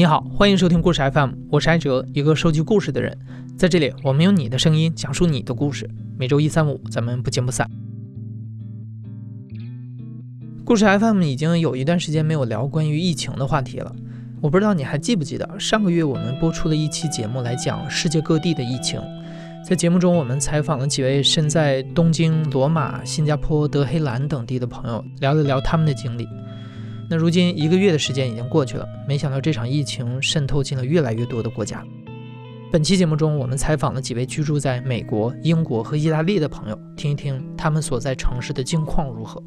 你好，欢迎收听故事 FM，我是艾哲，一个收集故事的人。在这里，我们用你的声音讲述你的故事。每周一、三、五，咱们不见不散。故事 FM 已经有一段时间没有聊关于疫情的话题了。我不知道你还记不记得，上个月我们播出了一期节目来讲世界各地的疫情。在节目中，我们采访了几位身在东京、罗马、新加坡、德黑兰等地的朋友，聊了聊他们的经历。那如今一个月的时间已经过去了，没想到这场疫情渗透进了越来越多的国家。本期节目中，我们采访了几位居住在美国、英国和意大利的朋友，听一听他们所在城市的境况如何。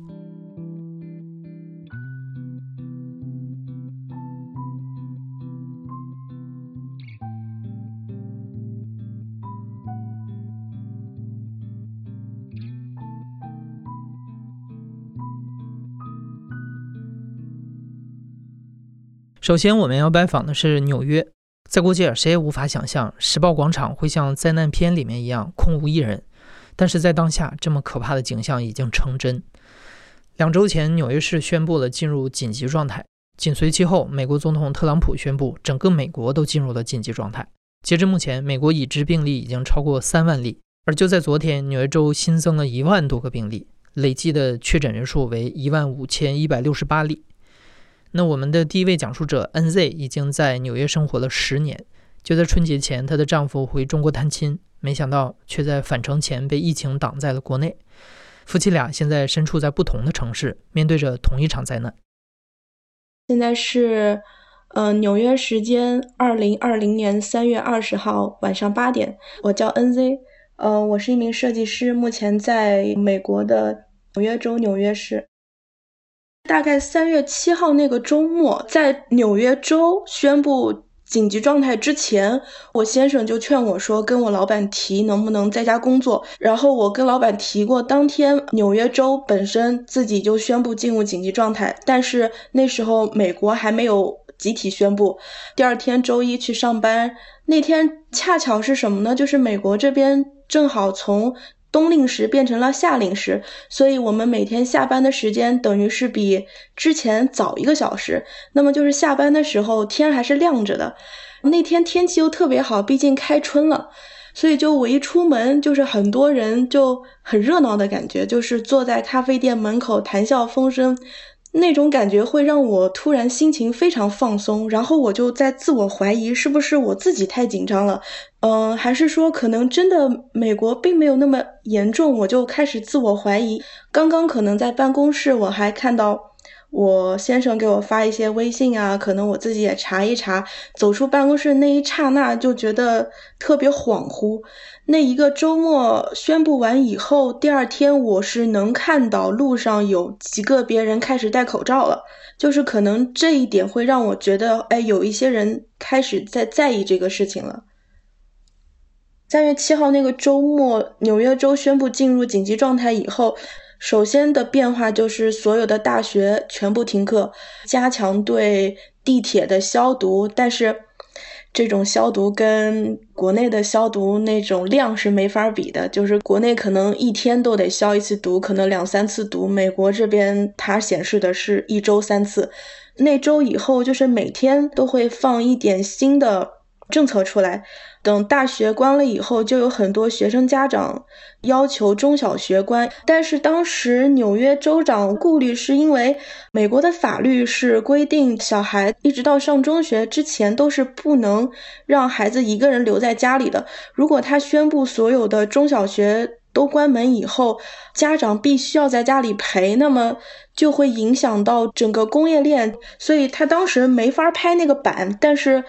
首先，我们要拜访的是纽约。在过去，谁也无法想象时报广场会像灾难片里面一样空无一人。但是在当下，这么可怕的景象已经成真。两周前，纽约市宣布了进入紧急状态，紧随其后，美国总统特朗普宣布整个美国都进入了紧急状态。截至目前，美国已知病例已经超过三万例。而就在昨天，纽约州新增了一万多个病例，累计的确诊人数为一万五千一百六十八例。那我们的第一位讲述者 NZ 已经在纽约生活了十年。就在春节前，她的丈夫回中国探亲，没想到却在返程前被疫情挡在了国内。夫妻俩现在身处在不同的城市，面对着同一场灾难。现在是，呃，纽约时间二零二零年三月二十号晚上八点。我叫 NZ，呃，我是一名设计师，目前在美国的纽约州纽约市。大概三月七号那个周末，在纽约州宣布紧急状态之前，我先生就劝我说，跟我老板提能不能在家工作。然后我跟老板提过，当天纽约州本身自己就宣布进入紧急状态，但是那时候美国还没有集体宣布。第二天周一去上班，那天恰巧是什么呢？就是美国这边正好从。冬令时变成了夏令时，所以我们每天下班的时间等于是比之前早一个小时。那么就是下班的时候天还是亮着的。那天天气又特别好，毕竟开春了，所以就我一出门就是很多人就很热闹的感觉，就是坐在咖啡店门口谈笑风生。那种感觉会让我突然心情非常放松，然后我就在自我怀疑，是不是我自己太紧张了？嗯，还是说可能真的美国并没有那么严重？我就开始自我怀疑。刚刚可能在办公室，我还看到。我先生给我发一些微信啊，可能我自己也查一查。走出办公室那一刹那，就觉得特别恍惚。那一个周末宣布完以后，第二天我是能看到路上有几个别人开始戴口罩了，就是可能这一点会让我觉得，哎，有一些人开始在在意这个事情了。三月七号那个周末，纽约州宣布进入紧急状态以后。首先的变化就是所有的大学全部停课，加强对地铁的消毒。但是，这种消毒跟国内的消毒那种量是没法比的。就是国内可能一天都得消一次毒，可能两三次毒。美国这边它显示的是一周三次。那周以后就是每天都会放一点新的政策出来。等大学关了以后，就有很多学生家长要求中小学关。但是当时纽约州长顾虑是因为美国的法律是规定，小孩一直到上中学之前都是不能让孩子一个人留在家里的。如果他宣布所有的中小学都关门以后，家长必须要在家里陪，那么就会影响到整个工业链。所以他当时没法拍那个板，但是。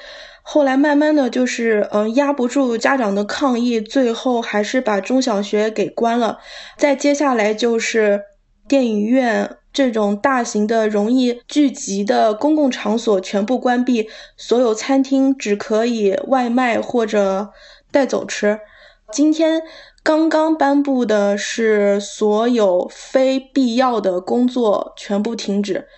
后来慢慢的就是，嗯，压不住家长的抗议，最后还是把中小学给关了。再接下来就是电影院这种大型的容易聚集的公共场所全部关闭，所有餐厅只可以外卖或者带走吃。今天刚刚颁布的是所有非必要的工作全部停止。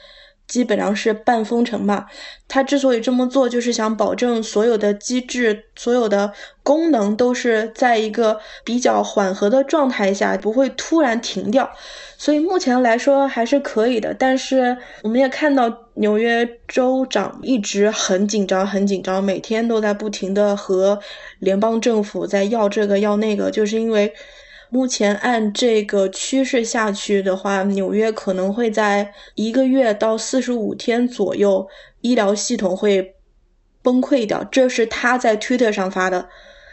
基本上是半封城吧。他之所以这么做，就是想保证所有的机制、所有的功能都是在一个比较缓和的状态下，不会突然停掉。所以目前来说还是可以的。但是我们也看到纽约州长一直很紧张、很紧张，每天都在不停的和联邦政府在要这个要那个，就是因为。目前按这个趋势下去的话，纽约可能会在一个月到四十五天左右，医疗系统会崩溃掉。这是他在 Twitter 上发的，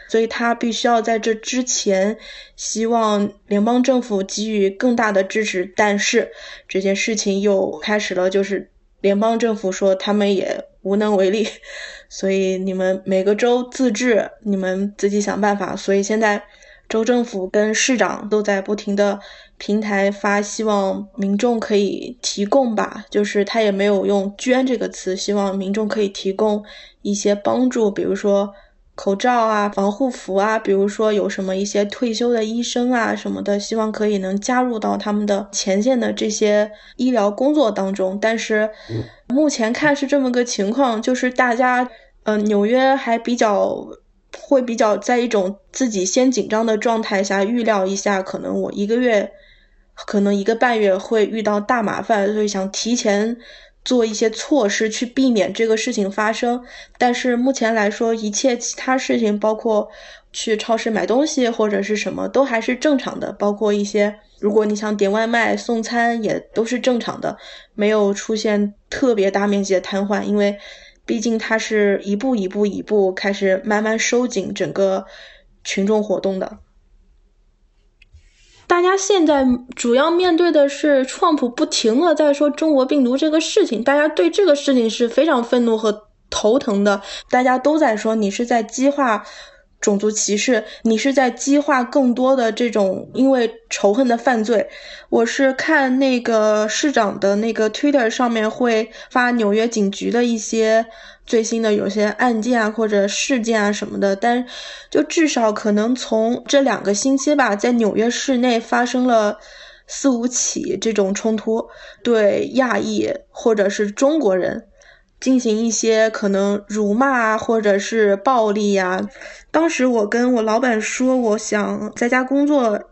所以他必须要在这之前，希望联邦政府给予更大的支持。但是这件事情又开始了，就是联邦政府说他们也无能为力，所以你们每个州自治，你们自己想办法。所以现在。州政府跟市长都在不停的平台发，希望民众可以提供吧，就是他也没有用“捐”这个词，希望民众可以提供一些帮助，比如说口罩啊、防护服啊，比如说有什么一些退休的医生啊什么的，希望可以能加入到他们的前线的这些医疗工作当中。但是目前看是这么个情况，就是大家，嗯，纽约还比较。会比较在一种自己先紧张的状态下预料一下，可能我一个月，可能一个半月会遇到大麻烦，所以想提前做一些措施去避免这个事情发生。但是目前来说，一切其他事情，包括去超市买东西或者是什么，都还是正常的。包括一些如果你想点外卖送餐，也都是正常的，没有出现特别大面积的瘫痪，因为。毕竟它是一步一步一步开始慢慢收紧整个群众活动的。大家现在主要面对的是，创普不停的在说中国病毒这个事情，大家对这个事情是非常愤怒和头疼的。大家都在说你是在激化。种族歧视，你是在激化更多的这种因为仇恨的犯罪。我是看那个市长的那个 Twitter 上面会发纽约警局的一些最新的有些案件啊或者事件啊什么的，但就至少可能从这两个星期吧，在纽约市内发生了四五起这种冲突，对亚裔或者是中国人。进行一些可能辱骂或者是暴力呀。当时我跟我老板说，我想在家工作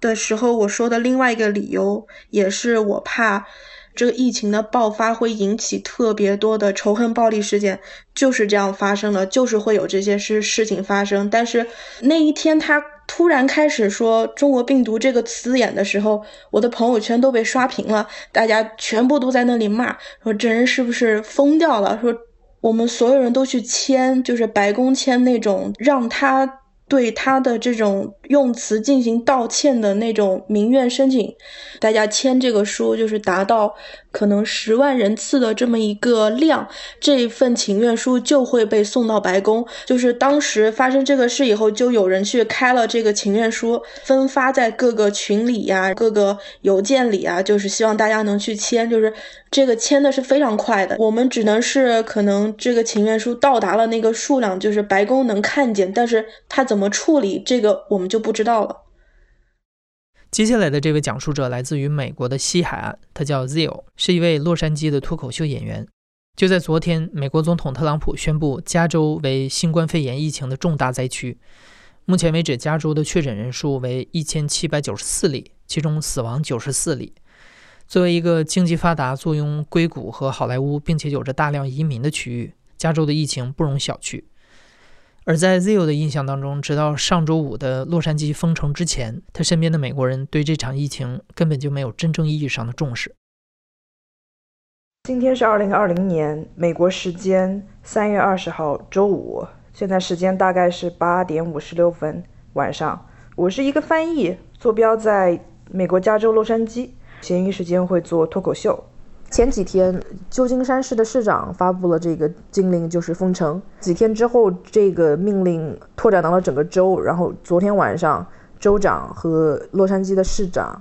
的时候，我说的另外一个理由也是我怕这个疫情的爆发会引起特别多的仇恨暴力事件，就是这样发生了，就是会有这些事事情发生。但是那一天他。突然开始说“中国病毒”这个词眼的时候，我的朋友圈都被刷屏了，大家全部都在那里骂，说这人是不是疯掉了？说我们所有人都去签，就是白宫签那种让他。对他的这种用词进行道歉的那种民怨申请，大家签这个书就是达到可能十万人次的这么一个量，这一份请愿书就会被送到白宫。就是当时发生这个事以后，就有人去开了这个请愿书，分发在各个群里呀、各个邮件里啊，就是希望大家能去签，就是。这个签的是非常快的，我们只能是可能这个请愿书到达了那个数量，就是白宫能看见，但是他怎么处理这个我们就不知道了。接下来的这位讲述者来自于美国的西海岸，他叫 Zil，是一位洛杉矶的脱口秀演员。就在昨天，美国总统特朗普宣布加州为新冠肺炎疫情的重大灾区。目前为止，加州的确诊人数为一千七百九十四例，其中死亡九十四例。作为一个经济发达、坐拥硅谷和好莱坞，并且有着大量移民的区域，加州的疫情不容小觑。而在 Zio 的印象当中，直到上周五的洛杉矶封城之前，他身边的美国人对这场疫情根本就没有真正意义上的重视。今天是二零二零年美国时间三月二十号周五，现在时间大概是八点五十六分晚上。我是一个翻译，坐标在美国加州洛杉矶。闲余时间会做脱口秀。前几天，旧金山市的市长发布了这个禁令，就是封城。几天之后，这个命令拓展到了整个州。然后昨天晚上，州长和洛杉矶的市长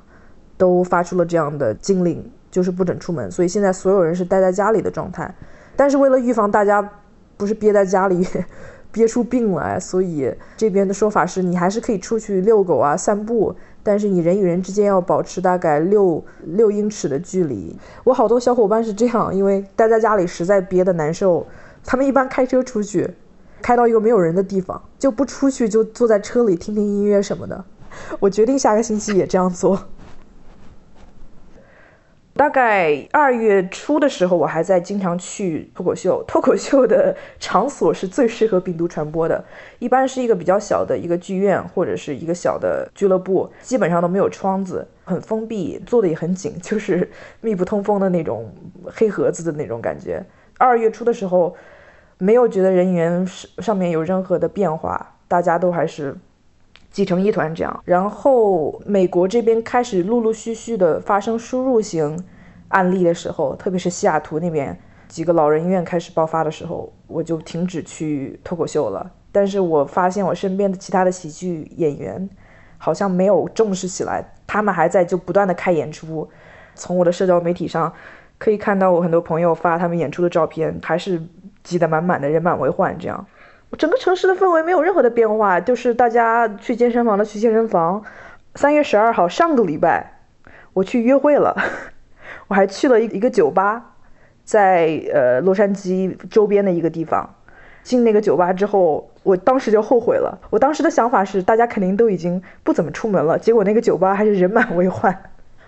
都发出了这样的禁令，就是不准出门。所以现在所有人是待在家里的状态。但是为了预防大家不是憋在家里 憋出病来，所以这边的说法是你还是可以出去遛狗啊、散步。但是你人与人之间要保持大概六六英尺的距离。我好多小伙伴是这样，因为待在家里实在憋得难受，他们一般开车出去，开到一个没有人的地方，就不出去，就坐在车里听听音乐什么的。我决定下个星期也这样做。大概二月初的时候，我还在经常去脱口秀。脱口秀的场所是最适合病毒传播的，一般是一个比较小的一个剧院或者是一个小的俱乐部，基本上都没有窗子，很封闭，做的也很紧，就是密不通风的那种黑盒子的那种感觉。二月初的时候，没有觉得人员上面有任何的变化，大家都还是。挤成一团这样，然后美国这边开始陆陆续续的发生输入型案例的时候，特别是西雅图那边几个老人院开始爆发的时候，我就停止去脱口秀了。但是我发现我身边的其他的喜剧演员好像没有重视起来，他们还在就不断的开演出。从我的社交媒体上可以看到，我很多朋友发他们演出的照片，还是挤得满满的，人满为患这样。整个城市的氛围没有任何的变化，就是大家去健身房的去健身房。三月十二号，上个礼拜，我去约会了，我还去了一一个酒吧，在呃洛杉矶周边的一个地方。进那个酒吧之后，我当时就后悔了。我当时的想法是，大家肯定都已经不怎么出门了，结果那个酒吧还是人满为患。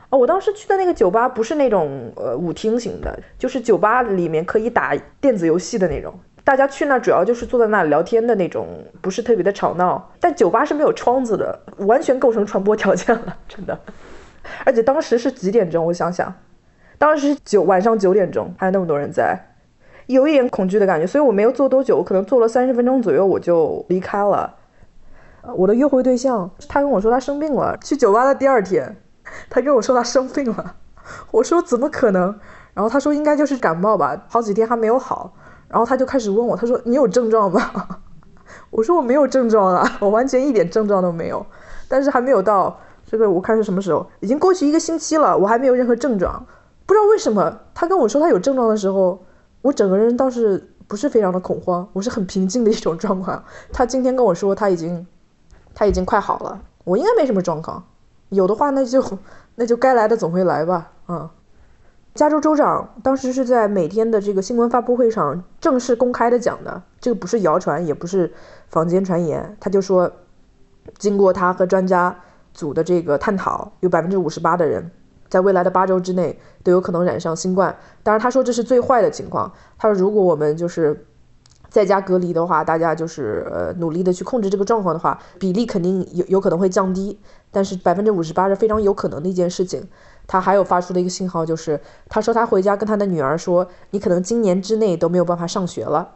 哦，我当时去的那个酒吧不是那种呃舞厅型的，就是酒吧里面可以打电子游戏的那种。大家去那主要就是坐在那里聊天的那种，不是特别的吵闹。但酒吧是没有窗子的，完全构成传播条件了，真的。而且当时是几点钟？我想想，当时是九晚上九点钟，还有那么多人在，有一点恐惧的感觉。所以我没有坐多久，我可能坐了三十分钟左右我就离开了。我的约会对象，他跟我说他生病了。去酒吧的第二天，他跟我说他生病了。我说怎么可能？然后他说应该就是感冒吧，好几天还没有好。然后他就开始问我，他说：“你有症状吗？” 我说：“我没有症状啊，我完全一点症状都没有。”但是还没有到这个，我看是什么时候？已经过去一个星期了，我还没有任何症状。不知道为什么，他跟我说他有症状的时候，我整个人倒是不是非常的恐慌，我是很平静的一种状况。他今天跟我说他已经他已经快好了，我应该没什么状况。有的话，那就那就该来的总会来吧，嗯。加州州长当时是在每天的这个新闻发布会上正式公开的讲的，这个不是谣传，也不是坊间传言。他就说，经过他和专家组的这个探讨，有百分之五十八的人在未来的八周之内都有可能染上新冠。当然，他说这是最坏的情况。他说，如果我们就是在家隔离的话，大家就是呃努力的去控制这个状况的话，比例肯定有有可能会降低。但是百分之五十八是非常有可能的一件事情。他还有发出的一个信号，就是他说他回家跟他的女儿说：“你可能今年之内都没有办法上学了。”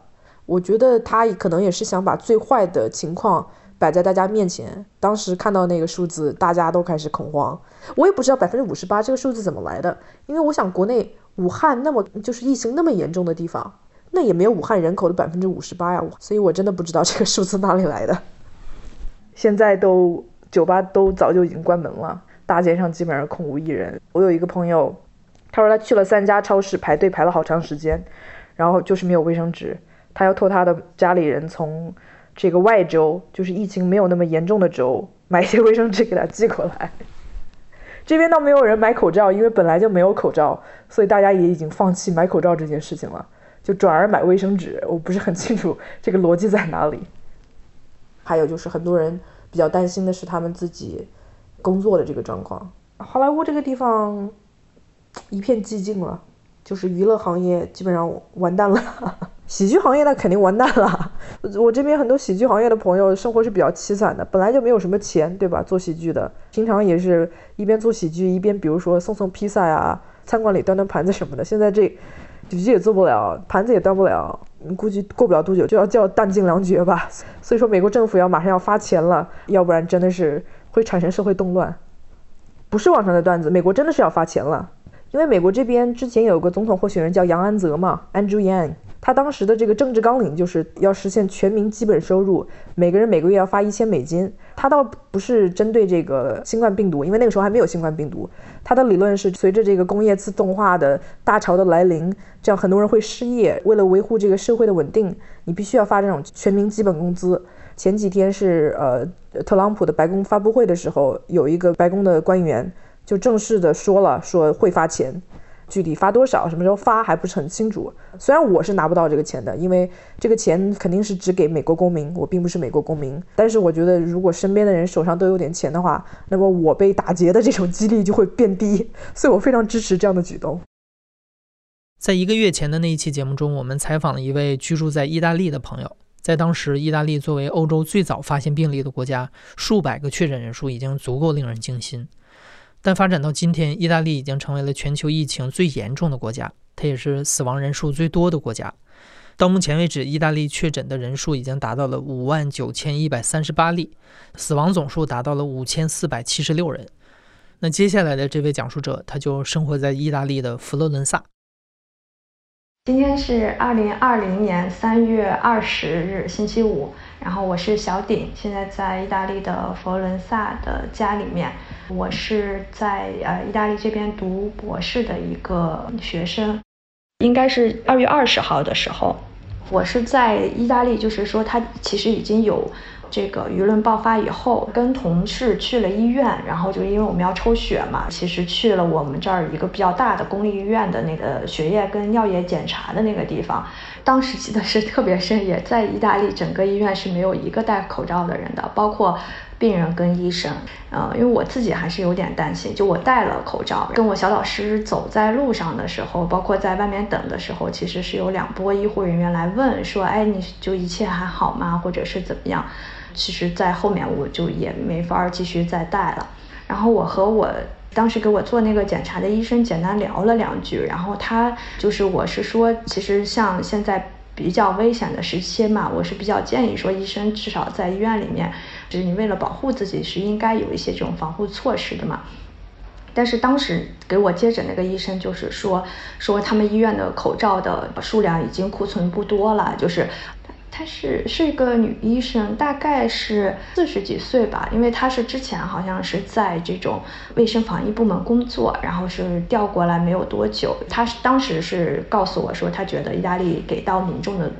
我觉得他可能也是想把最坏的情况摆在大家面前。当时看到那个数字，大家都开始恐慌。我也不知道百分之五十八这个数字怎么来的，因为我想国内武汉那么就是疫情那么严重的地方，那也没有武汉人口的百分之五十八呀，所以我真的不知道这个数字哪里来的。现在都酒吧都早就已经关门了。大街上基本上空无一人。我有一个朋友，他说他去了三家超市排队排了好长时间，然后就是没有卫生纸。他要托他的家里人从这个外州，就是疫情没有那么严重的州，买一些卫生纸给他寄过来。这边倒没有人买口罩，因为本来就没有口罩，所以大家也已经放弃买口罩这件事情了，就转而买卫生纸。我不是很清楚这个逻辑在哪里。还有就是很多人比较担心的是他们自己。工作的这个状况，好莱坞这个地方一片寂静了，就是娱乐行业基本上完蛋了，喜剧行业那肯定完蛋了。我这边很多喜剧行业的朋友生活是比较凄惨的，本来就没有什么钱，对吧？做喜剧的，平常也是一边做喜剧一边，比如说送送披萨呀，餐馆里端端盘子什么的。现在这喜剧也做不了，盘子也端不了，估计过不了多久就要叫弹尽粮绝吧。所以说，美国政府要马上要发钱了，要不然真的是。会产生社会动乱，不是网上的段子。美国真的是要发钱了，因为美国这边之前有个总统候选人叫杨安泽嘛，Andrew Yang，他当时的这个政治纲领就是要实现全民基本收入，每个人每个月要发一千美金。他倒不是针对这个新冠病毒，因为那个时候还没有新冠病毒。他的理论是，随着这个工业自动化的大潮的来临，这样很多人会失业，为了维护这个社会的稳定，你必须要发这种全民基本工资。前几天是呃特朗普的白宫发布会的时候，有一个白宫的官员就正式的说了，说会发钱。具体发多少，什么时候发还不是很清楚。虽然我是拿不到这个钱的，因为这个钱肯定是只给美国公民，我并不是美国公民。但是我觉得，如果身边的人手上都有点钱的话，那么我被打劫的这种几率就会变低。所以我非常支持这样的举动。在一个月前的那一期节目中，我们采访了一位居住在意大利的朋友。在当时，意大利作为欧洲最早发现病例的国家，数百个确诊人数已经足够令人惊心。但发展到今天，意大利已经成为了全球疫情最严重的国家，它也是死亡人数最多的国家。到目前为止，意大利确诊的人数已经达到了五万九千一百三十八例，死亡总数达到了五千四百七十六人。那接下来的这位讲述者，他就生活在意大利的佛罗伦萨。今天是二零二零年三月二十日，星期五。然后我是小鼎，现在在意大利的佛罗伦萨的家里面。我是在呃意大利这边读博士的一个学生，应该是二月二十号的时候，我是在意大利，就是说他其实已经有。这个舆论爆发以后，跟同事去了医院，然后就因为我们要抽血嘛，其实去了我们这儿一个比较大的公立医院的那个血液跟尿液检查的那个地方。当时记得是特别深，也在意大利整个医院是没有一个戴口罩的人的，包括病人跟医生。呃，因为我自己还是有点担心，就我戴了口罩，跟我小老师走在路上的时候，包括在外面等的时候，其实是有两波医护人员来问说，哎，你就一切还好吗？或者是怎么样？其实，在后面我就也没法继续再戴了。然后我和我当时给我做那个检查的医生简单聊了两句，然后他就是我是说，其实像现在比较危险的时期嘛，我是比较建议说，医生至少在医院里面，就是你为了保护自己是应该有一些这种防护措施的嘛。但是当时给我接诊那个医生就是说，说他们医院的口罩的数量已经库存不多了，就是。她是是一个女医生，大概是四十几岁吧，因为她是之前好像是在这种卫生防疫部门工作，然后是调过来没有多久。她当时是告诉我说，她觉得意大利给到民众的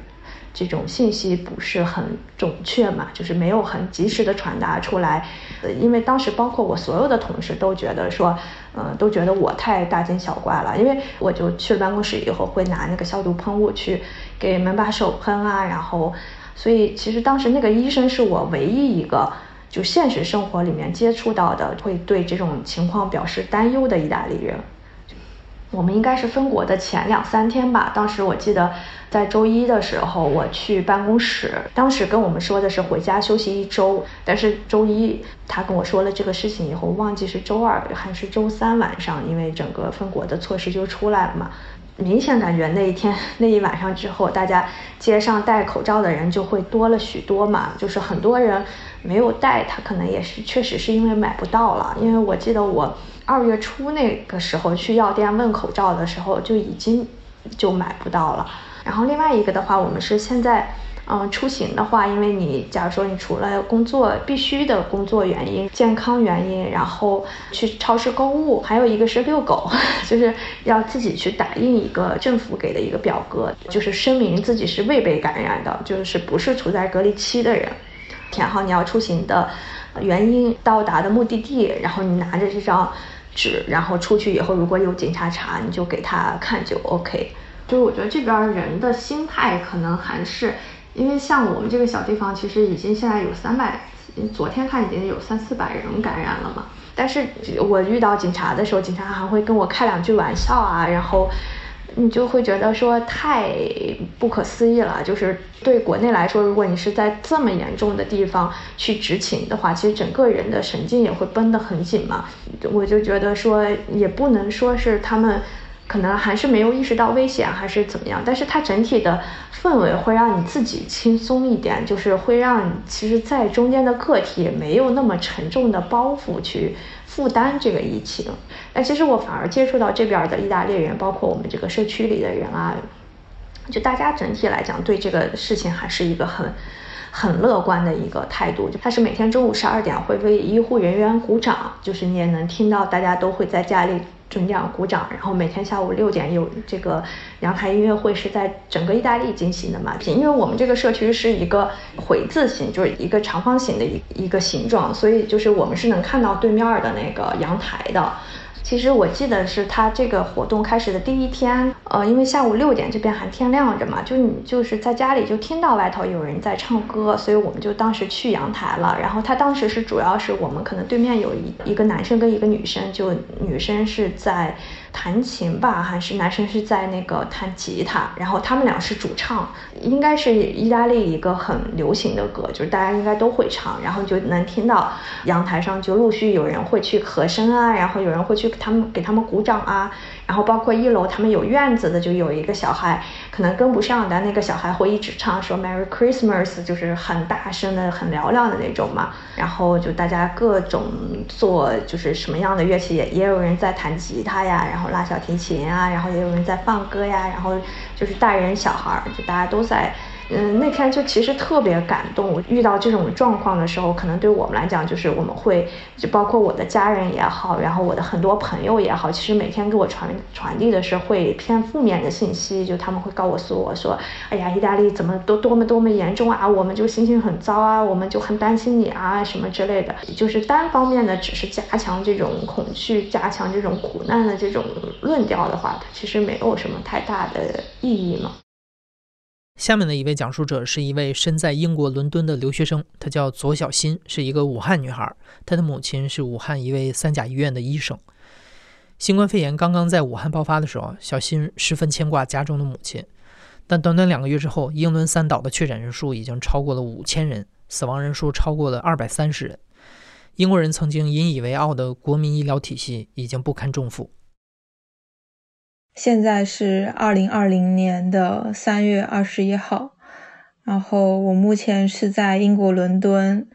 这种信息不是很准确嘛，就是没有很及时的传达出来。呃，因为当时包括我所有的同事都觉得说，呃，都觉得我太大惊小怪了，因为我就去了办公室以后会拿那个消毒喷雾去。给门把手喷啊，然后，所以其实当时那个医生是我唯一一个就现实生活里面接触到的会对这种情况表示担忧的意大利人。我们应该是分国的前两三天吧，当时我记得在周一的时候我去办公室，当时跟我们说的是回家休息一周，但是周一他跟我说了这个事情以后，忘记是周二还是周三晚上，因为整个分国的措施就出来了嘛。明显感觉那一天那一晚上之后，大家街上戴口罩的人就会多了许多嘛。就是很多人没有戴，他可能也是确实是因为买不到了。因为我记得我二月初那个时候去药店问口罩的时候，就已经就买不到了。然后另外一个的话，我们是现在。嗯，出行的话，因为你假如说你除了工作必须的工作原因、健康原因，然后去超市购物，还有一个是遛狗，就是要自己去打印一个政府给的一个表格，就是声明自己是未被感染的，就是不是处在隔离期的人，填好你要出行的原因、到达的目的地，然后你拿着这张纸，然后出去以后，如果有警察查，你就给他看就 OK。就是我觉得这边人的心态可能还是。因为像我们这个小地方，其实已经现在有三百，昨天看已经有三四百人感染了嘛。但是我遇到警察的时候，警察还会跟我开两句玩笑啊，然后你就会觉得说太不可思议了。就是对国内来说，如果你是在这么严重的地方去执勤的话，其实整个人的神经也会绷得很紧嘛。我就觉得说，也不能说是他们。可能还是没有意识到危险，还是怎么样？但是它整体的氛围会让你自己轻松一点，就是会让你其实，在中间的个体没有那么沉重的包袱去负担这个疫情。但其实我反而接触到这边的意大利人，包括我们这个社区里的人啊，就大家整体来讲对这个事情还是一个很很乐观的一个态度。就他是每天中午十二点会为医护人员鼓掌，就是你也能听到大家都会在家里。准奖鼓掌，然后每天下午六点有这个阳台音乐会是在整个意大利进行的嘛？因为我们这个社区是一个回字形，就是一个长方形的一一个形状，所以就是我们是能看到对面的那个阳台的。其实我记得是他这个活动开始的第一天，呃，因为下午六点这边还天亮着嘛，就你就是在家里就听到外头有人在唱歌，所以我们就当时去阳台了。然后他当时是主要是我们可能对面有一一个男生跟一个女生，就女生是在。弹琴吧，还是男生是在那个弹吉他，然后他们俩是主唱，应该是意大利一个很流行的歌，就是大家应该都会唱，然后就能听到阳台上就陆续有人会去和声啊，然后有人会去他们给他们鼓掌啊。然后包括一楼，他们有院子的，就有一个小孩可能跟不上的那个小孩会一直唱说 Merry Christmas，就是很大声的、很嘹亮的那种嘛。然后就大家各种做就是什么样的乐器，也也有人在弹吉他呀，然后拉小提琴啊，然后也有人在放歌呀，然后就是大人小孩，就大家都在。嗯，那天就其实特别感动。我遇到这种状况的时候，可能对我们来讲，就是我们会，就包括我的家人也好，然后我的很多朋友也好，其实每天给我传传递的是会偏负面的信息，就他们会告诉我说，哎呀，意大利怎么都多么多么严重啊，我们就心情很糟啊，我们就很担心你啊，什么之类的，就是单方面的只是加强这种恐惧，加强这种苦难的这种论调的话，它其实没有什么太大的意义嘛。下面的一位讲述者是一位身在英国伦敦的留学生，她叫左小新，是一个武汉女孩。她的母亲是武汉一位三甲医院的医生。新冠肺炎刚刚在武汉爆发的时候，小新十分牵挂家中的母亲。但短短两个月之后，英伦三岛的确诊人数已经超过了五千人，死亡人数超过了二百三十人。英国人曾经引以为傲的国民医疗体系已经不堪重负。现在是二零二零年的三月二十一号，然后我目前是在英国伦敦，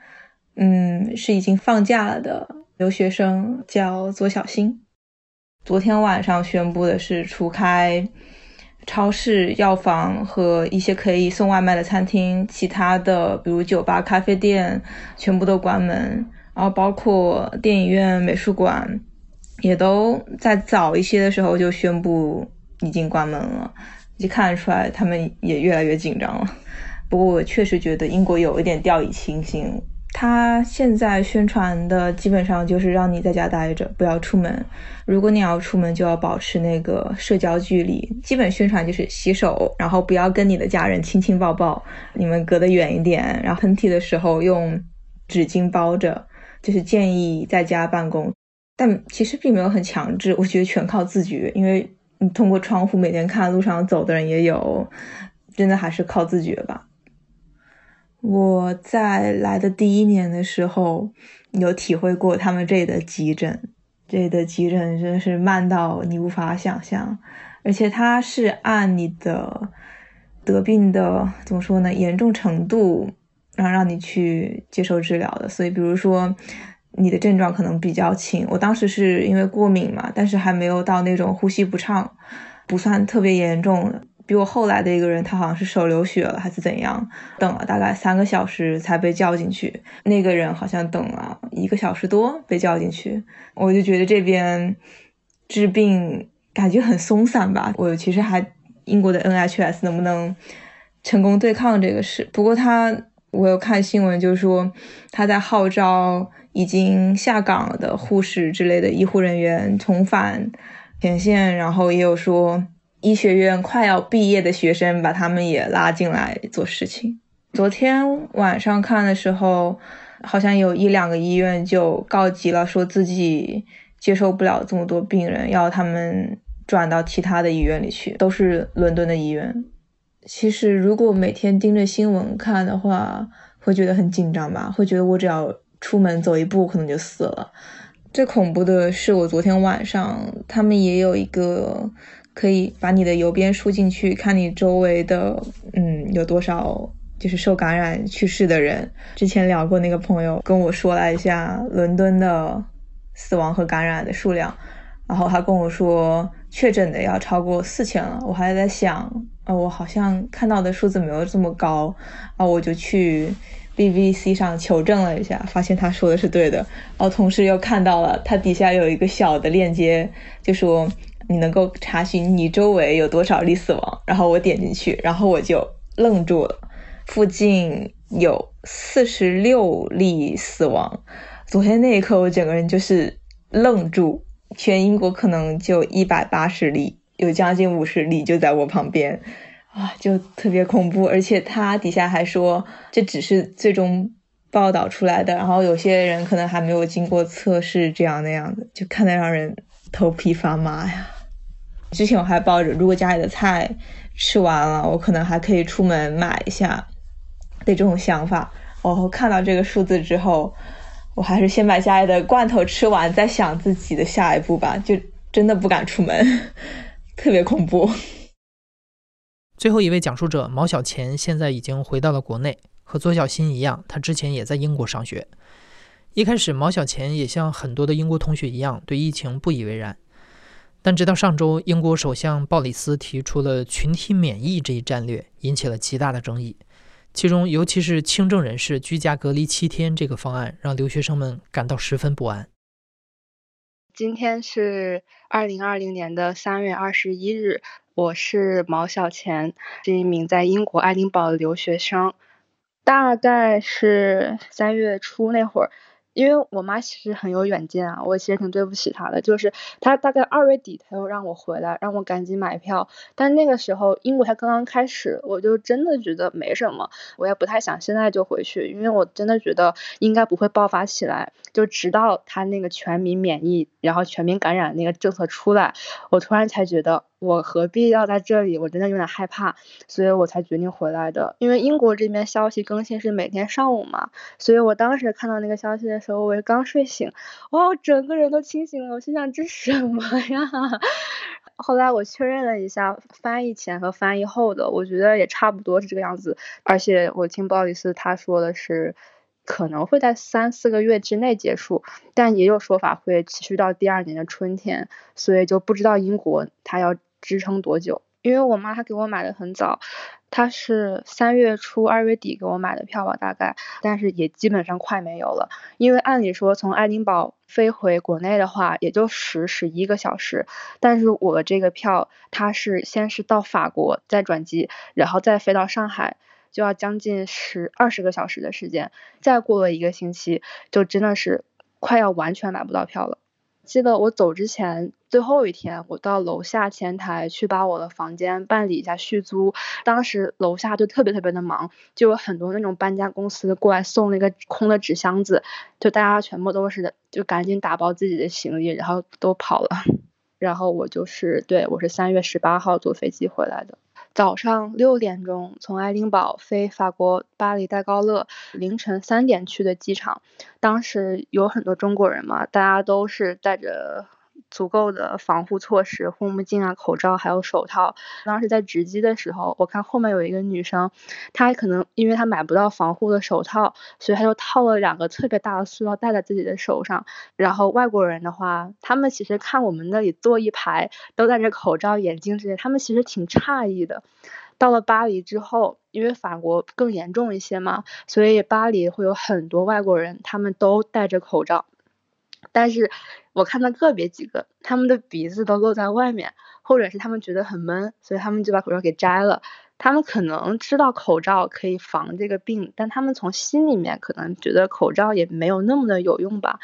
嗯，是已经放假了的留学生，叫左小新。昨天晚上宣布的是，除开超市、药房和一些可以送外卖的餐厅，其他的比如酒吧、咖啡店全部都关门，然后包括电影院、美术馆。也都在早一些的时候就宣布已经关门了，就看得出来他们也越来越紧张了。不过我确实觉得英国有一点掉以轻心，他现在宣传的基本上就是让你在家待着，不要出门。如果你要出门，就要保持那个社交距离。基本宣传就是洗手，然后不要跟你的家人亲亲抱抱，你们隔得远一点。然后喷嚏的时候用纸巾包着，就是建议在家办公。但其实并没有很强制，我觉得全靠自觉，因为你通过窗户每天看路上走的人也有，真的还是靠自觉吧。我在来的第一年的时候，有体会过他们这里的急诊，这里的急诊真是慢到你无法想象，而且它是按你的得病的怎么说呢严重程度，然后让你去接受治疗的，所以比如说。你的症状可能比较轻，我当时是因为过敏嘛，但是还没有到那种呼吸不畅，不算特别严重。比我后来的一个人，他好像是手流血了还是怎样，等了大概三个小时才被叫进去。那个人好像等了一个小时多被叫进去，我就觉得这边治病感觉很松散吧。我其实还英国的 NHS 能不能成功对抗这个事？不过他我有看新闻，就是说他在号召。已经下岗的护士之类的医护人员重返前线，然后也有说医学院快要毕业的学生把他们也拉进来做事情。昨天晚上看的时候，好像有一两个医院就告急了，说自己接受不了这么多病人，要他们转到其他的医院里去，都是伦敦的医院。其实如果每天盯着新闻看的话，会觉得很紧张吧，会觉得我只要。出门走一步可能就死了。最恐怖的是，我昨天晚上他们也有一个可以把你的邮编输进去，看你周围的嗯有多少就是受感染去世的人。之前聊过那个朋友跟我说了一下伦敦的死亡和感染的数量，然后他跟我说确诊的要超过四千了。我还在想，呃，我好像看到的数字没有这么高啊，我就去。BBC 上求证了一下，发现他说的是对的。然后同时又看到了他底下有一个小的链接，就说你能够查询你周围有多少例死亡。然后我点进去，然后我就愣住了，附近有四十六例死亡。昨天那一刻，我整个人就是愣住。全英国可能就一百八十例，有将近五十例就在我旁边。啊，就特别恐怖，而且他底下还说这只是最终报道出来的，然后有些人可能还没有经过测试，这样那样的，就看得让人头皮发麻呀。之前我还抱着，如果家里的菜吃完了，我可能还可以出门买一下的这种想法。然后看到这个数字之后，我还是先把家里的罐头吃完，再想自己的下一步吧。就真的不敢出门，特别恐怖。最后一位讲述者毛小钱现在已经回到了国内，和左小新一样，他之前也在英国上学。一开始，毛小钱也像很多的英国同学一样，对疫情不以为然。但直到上周，英国首相鲍里斯提出了群体免疫这一战略，引起了极大的争议。其中，尤其是轻症人士居家隔离七天这个方案，让留学生们感到十分不安。今天是二零二零年的三月二十一日。我是毛小钱，是一名在英国爱丁堡的留学生，大概是三月初那会儿。因为我妈其实很有远见啊，我其实挺对不起她的。就是她大概二月底，她又让我回来，让我赶紧买票。但那个时候英国才刚刚开始，我就真的觉得没什么，我也不太想现在就回去，因为我真的觉得应该不会爆发起来。就直到他那个全民免疫，然后全民感染那个政策出来，我突然才觉得我何必要在这里？我真的有点害怕，所以我才决定回来的。因为英国这边消息更新是每天上午嘛，所以我当时看到那个消息的时候，我刚睡醒，哇，整个人都清醒了。我心想这什么呀？后来我确认了一下翻译前和翻译后的，我觉得也差不多是这个样子。而且我听鲍里斯，他说的是。可能会在三四个月之内结束，但也有说法会持续到第二年的春天，所以就不知道英国它要支撑多久。因为我妈她给我买的很早，她是三月初二月底给我买的票吧，大概，但是也基本上快没有了。因为按理说从爱丁堡飞回国内的话，也就十十一个小时，但是我这个票它是先是到法国再转机，然后再飞到上海。就要将近十二十个小时的时间，再过了一个星期，就真的是快要完全买不到票了。记得我走之前最后一天，我到楼下前台去把我的房间办理一下续租，当时楼下就特别特别的忙，就有很多那种搬家公司过来送那个空的纸箱子，就大家全部都是就赶紧打包自己的行李，然后都跑了。然后我就是对我是三月十八号坐飞机回来的。早上六点钟从爱丁堡飞法国巴黎戴高乐，凌晨三点去的机场。当时有很多中国人嘛，大家都是带着。足够的防护措施，护目镜啊、口罩还有手套。当时在值机的时候，我看后面有一个女生，她可能因为她买不到防护的手套，所以她就套了两个特别大的塑料袋在自己的手上。然后外国人的话，他们其实看我们那里坐一排都戴着口罩、眼镜这些，他们其实挺诧异的。到了巴黎之后，因为法国更严重一些嘛，所以巴黎会有很多外国人，他们都戴着口罩。但是我看到个别几个，他们的鼻子都露在外面，或者是他们觉得很闷，所以他们就把口罩给摘了。他们可能知道口罩可以防这个病，但他们从心里面可能觉得口罩也没有那么的有用吧。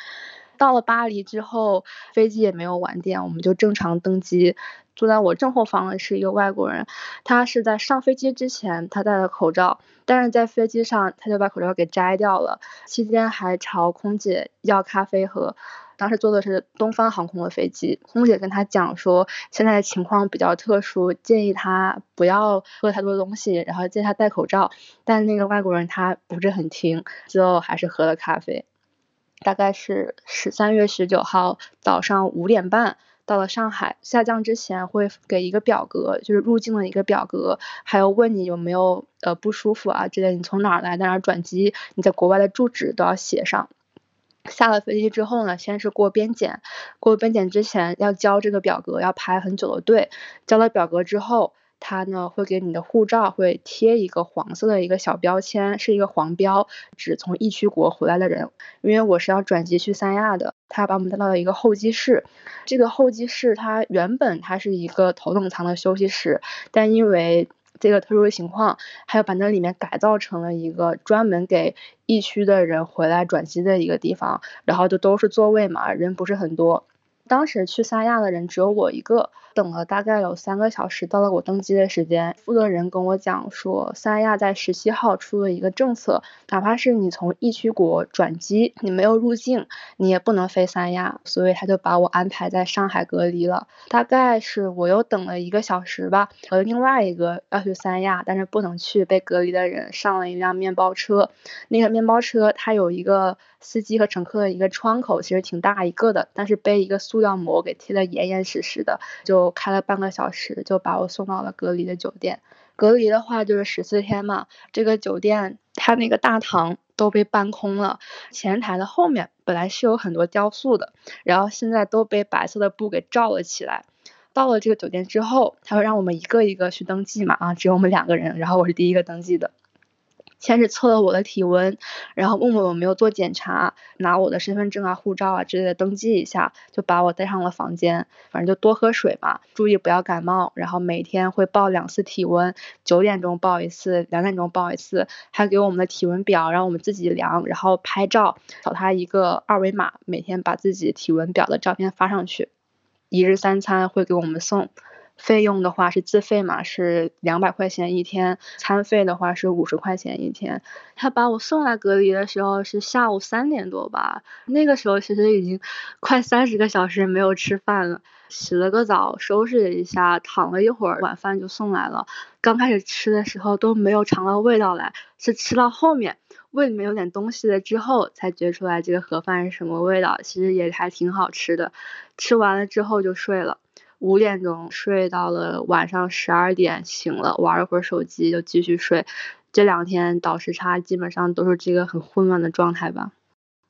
到了巴黎之后，飞机也没有晚点，我们就正常登机。坐在我正后方的是一个外国人，他是在上飞机之前他戴了口罩，但是在飞机上他就把口罩给摘掉了，期间还朝空姐要咖啡喝。当时坐的是东方航空的飞机，空姐跟他讲说现在的情况比较特殊，建议他不要喝太多东西，然后建议他戴口罩。但那个外国人他不是很听，最后还是喝了咖啡。大概是十三月十九号早上五点半。到了上海下降之前会给一个表格，就是入境的一个表格，还有问你有没有呃不舒服啊之类，你从哪儿来，在哪儿转机，你在国外的住址都要写上。下了飞机之后呢，先是过边检，过边检之前要交这个表格，要排很久的队。交了表格之后，它呢会给你的护照会贴一个黄色的一个小标签，是一个黄标，指从疫区国回来的人。因为我是要转机去三亚的，他把我们带到了一个候机室。这个候机室它原本它是一个头等舱的休息室，但因为这个特殊情况，还有把那里面改造成了一个专门给疫区的人回来转机的一个地方，然后就都是座位嘛，人不是很多。当时去三亚的人只有我一个，等了大概有三个小时，到了我登机的时间，负责人跟我讲说，三亚在十七号出了一个政策，哪怕是你从疫区国转机，你没有入境，你也不能飞三亚，所以他就把我安排在上海隔离了。大概是我又等了一个小时吧，和另外一个要去三亚但是不能去被隔离的人上了一辆面包车，那个面包车它有一个。司机和乘客的一个窗口其实挺大一个的，但是被一个塑料膜给贴得严严实实的，就我开了半个小时，就把我送到了隔离的酒店。隔离的话就是十四天嘛，这个酒店它那个大堂都被搬空了，前台的后面本来是有很多雕塑的，然后现在都被白色的布给罩了起来。到了这个酒店之后，他会让我们一个一个去登记嘛，啊，只有我们两个人，然后我是第一个登记的。先是测了我的体温，然后问我有没有做检查，拿我的身份证啊、护照啊之类的登记一下，就把我带上了房间。反正就多喝水嘛，注意不要感冒。然后每天会报两次体温，九点钟报一次，两点钟报一次，还给我们的体温表让我们自己量，然后拍照，扫他一个二维码，每天把自己体温表的照片发上去。一日三餐会给我们送。费用的话是自费嘛，是两百块钱一天，餐费的话是五十块钱一天。他把我送来隔离的时候是下午三点多吧，那个时候其实已经 快三十个小时没有吃饭了，洗了个澡，收拾了一下，躺了一会儿，晚饭就送来了。刚开始吃的时候都没有尝到味道来，是吃到后面胃里面有点东西了之后才觉出来这个盒饭是什么味道，其实也还挺好吃的。吃完了之后就睡了。五点钟睡到了晚上十二点，醒了玩了会儿手机，就继续睡。这两天倒时差，基本上都是这个很混乱的状态吧。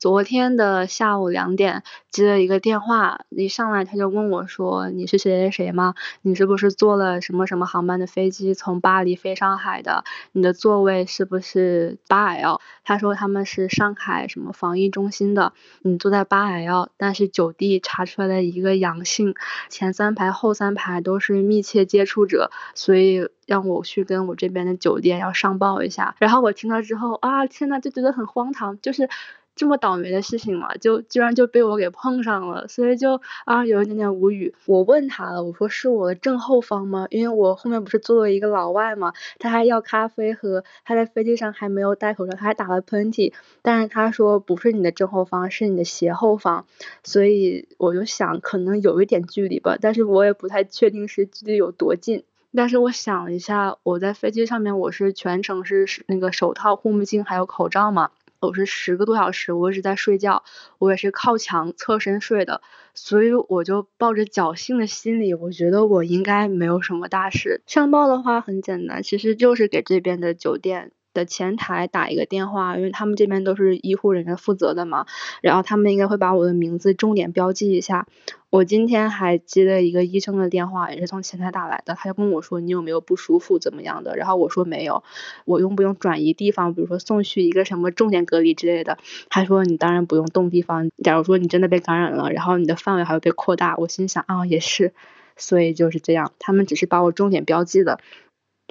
昨天的下午两点接了一个电话，一上来他就问我说：“你是谁谁谁吗？你是不是坐了什么什么航班的飞机从巴黎飞上海的？你的座位是不是八 L？” 他说他们是上海什么防疫中心的，你坐在八 L，但是九 D 查出来了一个阳性，前三排后三排都是密切接触者，所以让我去跟我这边的酒店要上报一下。然后我听了之后啊，天呐，就觉得很荒唐，就是。这么倒霉的事情嘛，就居然就被我给碰上了，所以就啊有一点点无语。我问他了，我说是我的正后方吗？因为我后面不是坐了一个老外嘛，他还要咖啡喝，他在飞机上还没有戴口罩，他还打了喷嚏，但是他说不是你的正后方，是你的斜后方，所以我就想可能有一点距离吧，但是我也不太确定是距离有多近。但是我想了一下，我在飞机上面我是全程是那个手套、护目镜还有口罩嘛。我是十个多小时，我一直在睡觉，我也是靠墙侧身睡的，所以我就抱着侥幸的心理，我觉得我应该没有什么大事。上报的话很简单，其实就是给这边的酒店。的前台打一个电话，因为他们这边都是医护人员负责的嘛，然后他们应该会把我的名字重点标记一下。我今天还接了一个医生的电话，也是从前台打来的，他就跟我说你有没有不舒服怎么样的，然后我说没有，我用不用转移地方，比如说送去一个什么重点隔离之类的，他说你当然不用动地方，假如说你真的被感染了，然后你的范围还会被扩大，我心想啊也是，所以就是这样，他们只是把我重点标记的。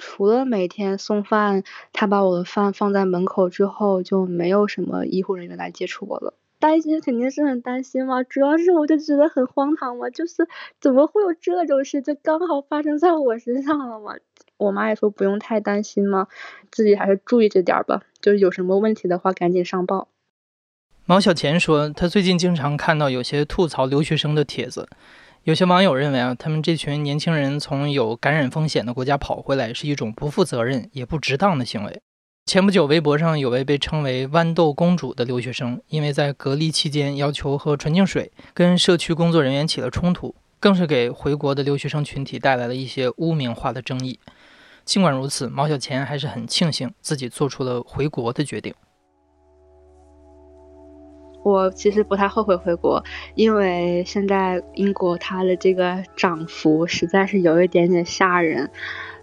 除了每天送饭，他把我的饭放在门口之后，就没有什么医护人员来接触我了。担心肯定是很担心嘛，主要是我就觉得很荒唐嘛，就是怎么会有这种事，就刚好发生在我身上了嘛。我妈也说不用太担心嘛，自己还是注意着点吧，就是有什么问题的话赶紧上报。毛小钱说，他最近经常看到有些吐槽留学生的帖子。有些网友认为啊，他们这群年轻人从有感染风险的国家跑回来，是一种不负责任也不值当的行为。前不久，微博上有位被称为“豌豆公主”的留学生，因为在隔离期间要求喝纯净水，跟社区工作人员起了冲突，更是给回国的留学生群体带来了一些污名化的争议。尽管如此，毛小钱还是很庆幸自己做出了回国的决定。我其实不太后悔回国，因为现在英国它的这个涨幅实在是有一点点吓人，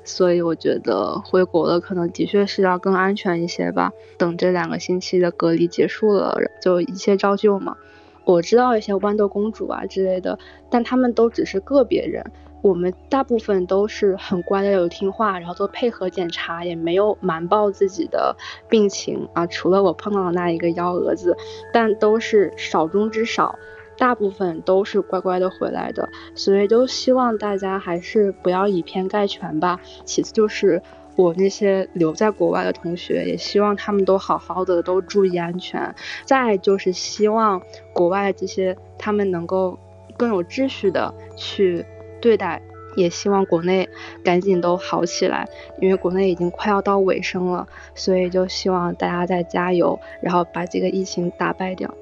所以我觉得回国了可能的确是要更安全一些吧。等这两个星期的隔离结束了，就一切照旧嘛。我知道一些豌豆公主啊之类的，但他们都只是个别人。我们大部分都是很乖的，有听话，然后都配合检查，也没有瞒报自己的病情啊。除了我碰到的那一个幺蛾子，但都是少中之少，大部分都是乖乖的回来的。所以都希望大家还是不要以偏概全吧。其次就是我那些留在国外的同学，也希望他们都好好的，都注意安全。再就是希望国外这些他们能够更有秩序的去。对待，也希望国内赶紧都好起来，因为国内已经快要到尾声了，所以就希望大家再加油，然后把这个疫情打败掉。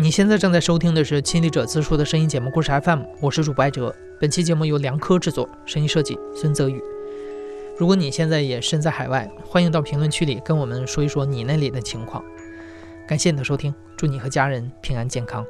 你现在正在收听的是亲历者自述的声音节目故事 FM，我是主播艾哲，本期节目由梁科制作，声音设计孙泽宇。如果你现在也身在海外，欢迎到评论区里跟我们说一说你那里的情况。感谢你的收听，祝你和家人平安健康。